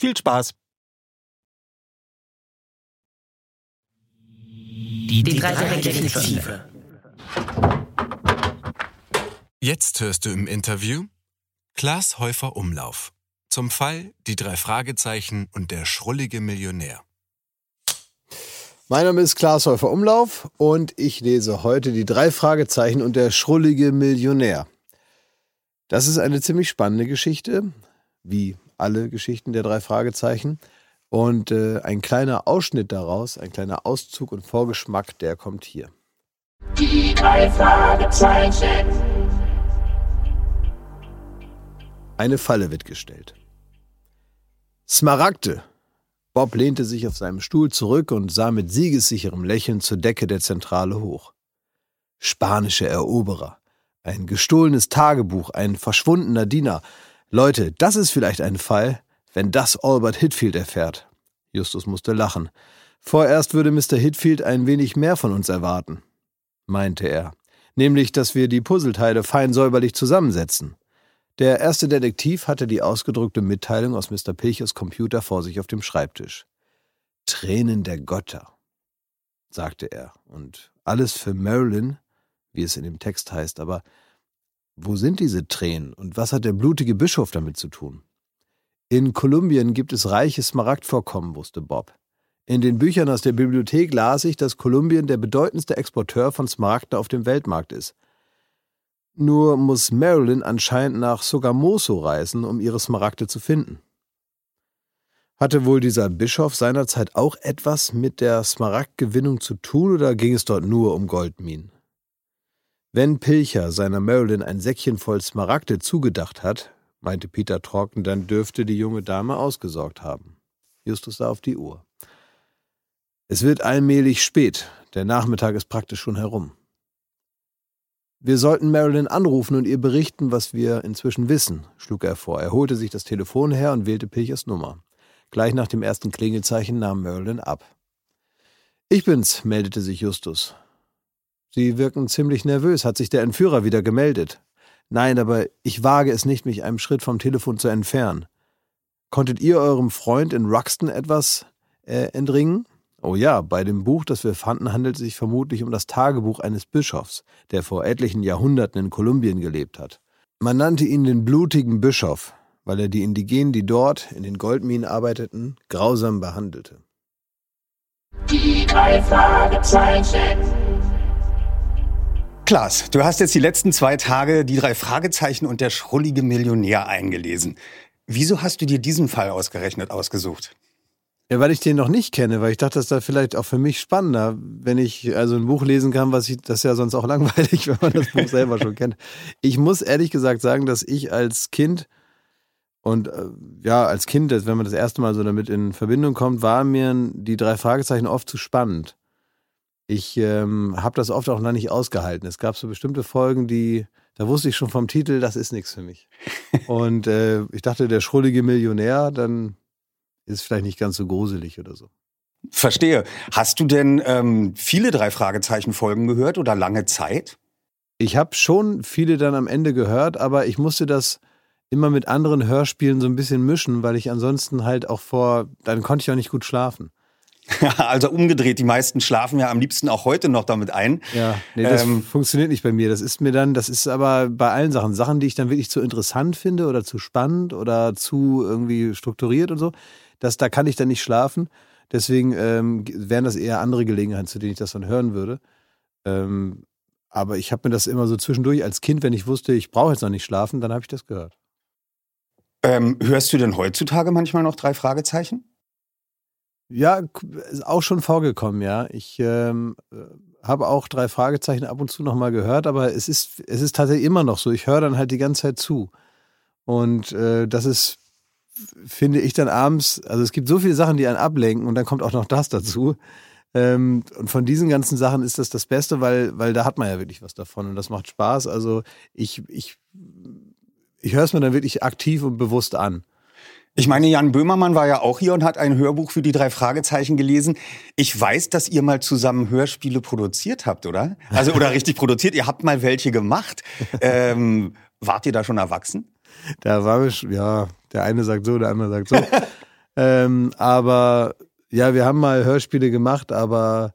Viel Spaß! Die, die drei Detektive. Jetzt hörst du im Interview Klaas Häufer Umlauf zum Fall Die drei Fragezeichen und der schrullige Millionär. Mein Name ist Klaas Häufer Umlauf und ich lese heute Die drei Fragezeichen und der schrullige Millionär. Das ist eine ziemlich spannende Geschichte, wie alle Geschichten der drei Fragezeichen. Und äh, ein kleiner Ausschnitt daraus, ein kleiner Auszug und Vorgeschmack, der kommt hier. Die drei Fragezeichen. Eine Falle wird gestellt. Smaragde! Bob lehnte sich auf seinem Stuhl zurück und sah mit siegessicherem Lächeln zur Decke der Zentrale hoch. Spanische Eroberer. Ein gestohlenes Tagebuch, ein verschwundener Diener. Leute, das ist vielleicht ein Fall, wenn das Albert Hitfield erfährt. Justus musste lachen. Vorerst würde Mr. Hitfield ein wenig mehr von uns erwarten, meinte er, nämlich, dass wir die Puzzleteile fein säuberlich zusammensetzen. Der erste Detektiv hatte die ausgedrückte Mitteilung aus Mr. Pilchers Computer vor sich auf dem Schreibtisch. Tränen der Götter, sagte er, und alles für Marilyn, wie es in dem Text heißt, aber wo sind diese Tränen und was hat der blutige Bischof damit zu tun? In Kolumbien gibt es reiche Smaragdvorkommen, wusste Bob. In den Büchern aus der Bibliothek las ich, dass Kolumbien der bedeutendste Exporteur von Smaragden auf dem Weltmarkt ist. Nur muss Marilyn anscheinend nach Sogamoso reisen, um ihre Smaragde zu finden. Hatte wohl dieser Bischof seinerzeit auch etwas mit der Smaragdgewinnung zu tun oder ging es dort nur um Goldminen? Wenn Pilcher seiner Marilyn ein Säckchen voll Smaragde zugedacht hat, meinte Peter trocken, dann dürfte die junge Dame ausgesorgt haben. Justus sah auf die Uhr. Es wird allmählich spät, der Nachmittag ist praktisch schon herum. Wir sollten Marilyn anrufen und ihr berichten, was wir inzwischen wissen, schlug er vor. Er holte sich das Telefon her und wählte Pilchers Nummer. Gleich nach dem ersten Klingelzeichen nahm Marilyn ab. Ich bin's, meldete sich Justus. Sie wirken ziemlich nervös. Hat sich der Entführer wieder gemeldet? Nein, aber ich wage es nicht, mich einem Schritt vom Telefon zu entfernen. Konntet ihr eurem Freund in Ruxton etwas äh, entringen? Oh ja, bei dem Buch, das wir fanden, handelt es sich vermutlich um das Tagebuch eines Bischofs, der vor etlichen Jahrhunderten in Kolumbien gelebt hat. Man nannte ihn den blutigen Bischof, weil er die Indigenen, die dort in den Goldminen arbeiteten, grausam behandelte. Die drei Fragezeichen. Klaas, du hast jetzt die letzten zwei Tage die drei Fragezeichen und der schrullige Millionär eingelesen. Wieso hast du dir diesen Fall ausgerechnet ausgesucht? Ja, weil ich den noch nicht kenne, weil ich dachte, das da vielleicht auch für mich spannender, wenn ich also ein Buch lesen kann, was ich, das ist ja sonst auch langweilig, wenn man das Buch selber schon kennt. Ich muss ehrlich gesagt sagen, dass ich als Kind und äh, ja, als Kind, wenn man das erste Mal so damit in Verbindung kommt, waren mir die drei Fragezeichen oft zu spannend. Ich ähm, habe das oft auch noch nicht ausgehalten. Es gab so bestimmte Folgen, die, da wusste ich schon vom Titel, das ist nichts für mich. Und äh, ich dachte, der schrullige Millionär, dann ist vielleicht nicht ganz so gruselig oder so. Verstehe. Hast du denn ähm, viele drei Fragezeichen Folgen gehört oder lange Zeit? Ich habe schon viele dann am Ende gehört, aber ich musste das immer mit anderen Hörspielen so ein bisschen mischen, weil ich ansonsten halt auch vor, dann konnte ich auch nicht gut schlafen. also umgedreht, die meisten schlafen ja am liebsten auch heute noch damit ein. Ja, nee, das ähm, funktioniert nicht bei mir. Das ist mir dann, das ist aber bei allen Sachen, Sachen, die ich dann wirklich zu interessant finde oder zu spannend oder zu irgendwie strukturiert und so, das, da kann ich dann nicht schlafen. Deswegen ähm, wären das eher andere Gelegenheiten, zu denen ich das dann hören würde. Ähm, aber ich habe mir das immer so zwischendurch als Kind, wenn ich wusste, ich brauche jetzt noch nicht schlafen, dann habe ich das gehört. Ähm, hörst du denn heutzutage manchmal noch drei Fragezeichen? Ja, ist auch schon vorgekommen, ja. Ich ähm, äh, habe auch drei Fragezeichen ab und zu nochmal gehört, aber es ist, es ist tatsächlich immer noch so. Ich höre dann halt die ganze Zeit zu. Und äh, das ist finde ich dann abends, also es gibt so viele Sachen, die einen ablenken und dann kommt auch noch das dazu. Ähm, und von diesen ganzen Sachen ist das das Beste, weil, weil da hat man ja wirklich was davon und das macht Spaß. Also ich, ich, ich höre es mir dann wirklich aktiv und bewusst an. Ich meine, Jan Böhmermann war ja auch hier und hat ein Hörbuch für die drei Fragezeichen gelesen. Ich weiß, dass ihr mal zusammen Hörspiele produziert habt, oder? Also, oder richtig produziert. Ihr habt mal welche gemacht. Ähm, wart ihr da schon erwachsen? Da war ich, ja, der eine sagt so, der andere sagt so. ähm, aber ja, wir haben mal Hörspiele gemacht, aber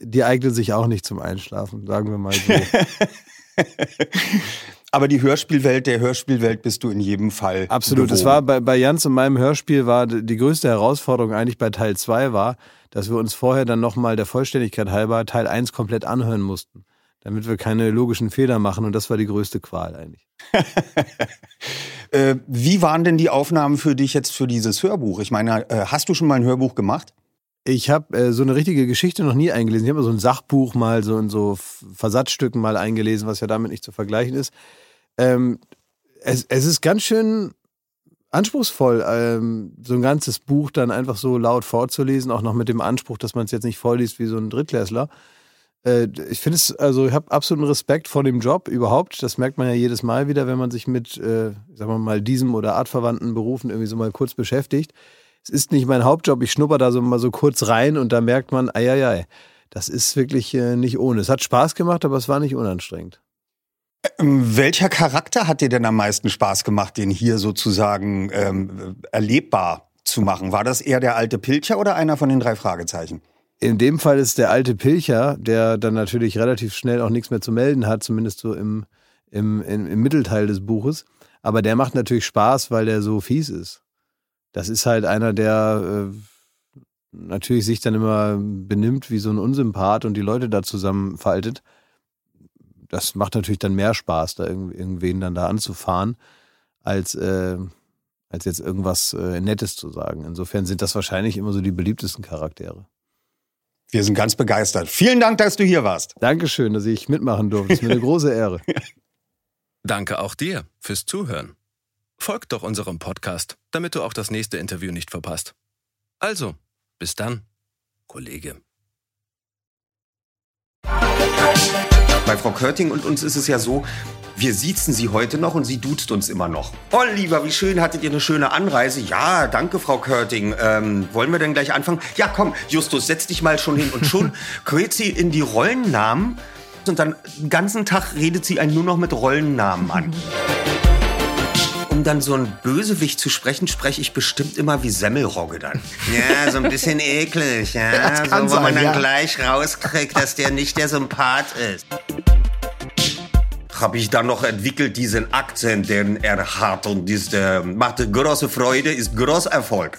die eignen sich auch nicht zum Einschlafen, sagen wir mal so. aber die Hörspielwelt, der Hörspielwelt bist du in jedem Fall. Absolut. Es war bei, bei Jans und meinem Hörspiel war die größte Herausforderung eigentlich bei Teil 2 war, dass wir uns vorher dann nochmal der Vollständigkeit halber Teil 1 komplett anhören mussten damit wir keine logischen Fehler machen. Und das war die größte Qual eigentlich. äh, wie waren denn die Aufnahmen für dich jetzt für dieses Hörbuch? Ich meine, äh, hast du schon mal ein Hörbuch gemacht? Ich habe äh, so eine richtige Geschichte noch nie eingelesen. Ich habe so ein Sachbuch mal so in so Versatzstücken mal eingelesen, was ja damit nicht zu vergleichen ist. Ähm, es, es ist ganz schön anspruchsvoll, ähm, so ein ganzes Buch dann einfach so laut vorzulesen, auch noch mit dem Anspruch, dass man es jetzt nicht vorliest wie so ein Drittklässler. Äh, ich finde es, also ich habe absoluten Respekt vor dem Job überhaupt. Das merkt man ja jedes Mal wieder, wenn man sich mit, äh, sagen wir mal, diesem oder artverwandten Berufen irgendwie so mal kurz beschäftigt. Es ist nicht mein Hauptjob, ich schnupper da so mal so kurz rein und da merkt man, ei, das ist wirklich äh, nicht ohne. Es hat Spaß gemacht, aber es war nicht unanstrengend. Ähm, welcher Charakter hat dir denn am meisten Spaß gemacht, den hier sozusagen ähm, erlebbar zu machen? War das eher der alte Pilcher oder einer von den drei Fragezeichen? In dem Fall ist der alte Pilcher, der dann natürlich relativ schnell auch nichts mehr zu melden hat, zumindest so im, im, im, im Mittelteil des Buches. Aber der macht natürlich Spaß, weil der so fies ist. Das ist halt einer, der äh, natürlich sich dann immer benimmt wie so ein Unsympath und die Leute da zusammenfaltet. Das macht natürlich dann mehr Spaß, da irgendwen dann da anzufahren, als, äh, als jetzt irgendwas äh, Nettes zu sagen. Insofern sind das wahrscheinlich immer so die beliebtesten Charaktere. Wir sind ganz begeistert. Vielen Dank, dass du hier warst. Dankeschön, dass ich mitmachen durfte. Das ist mir eine große Ehre. Danke auch dir fürs Zuhören. Folgt doch unserem Podcast, damit du auch das nächste Interview nicht verpasst. Also, bis dann, Kollege. Bei Frau Körting und uns ist es ja so, wir siezen sie heute noch und sie duzt uns immer noch. Oh, lieber, wie schön, hattet ihr eine schöne Anreise? Ja, danke, Frau Körting. Ähm, wollen wir denn gleich anfangen? Ja, komm, Justus, setz dich mal schon hin. Und schon quält sie in die Rollennamen und dann den ganzen Tag redet sie einen nur noch mit Rollennamen an. Um dann so ein Bösewicht zu sprechen, spreche ich bestimmt immer wie Semmelrogge dann. Ja, so ein bisschen eklig, ja. So, wo sein, man dann ja. gleich rauskriegt, dass der nicht der Sympath ist habe ich dann noch entwickelt diesen Akzent, den er hat und das äh, macht große Freude, ist großer Erfolg.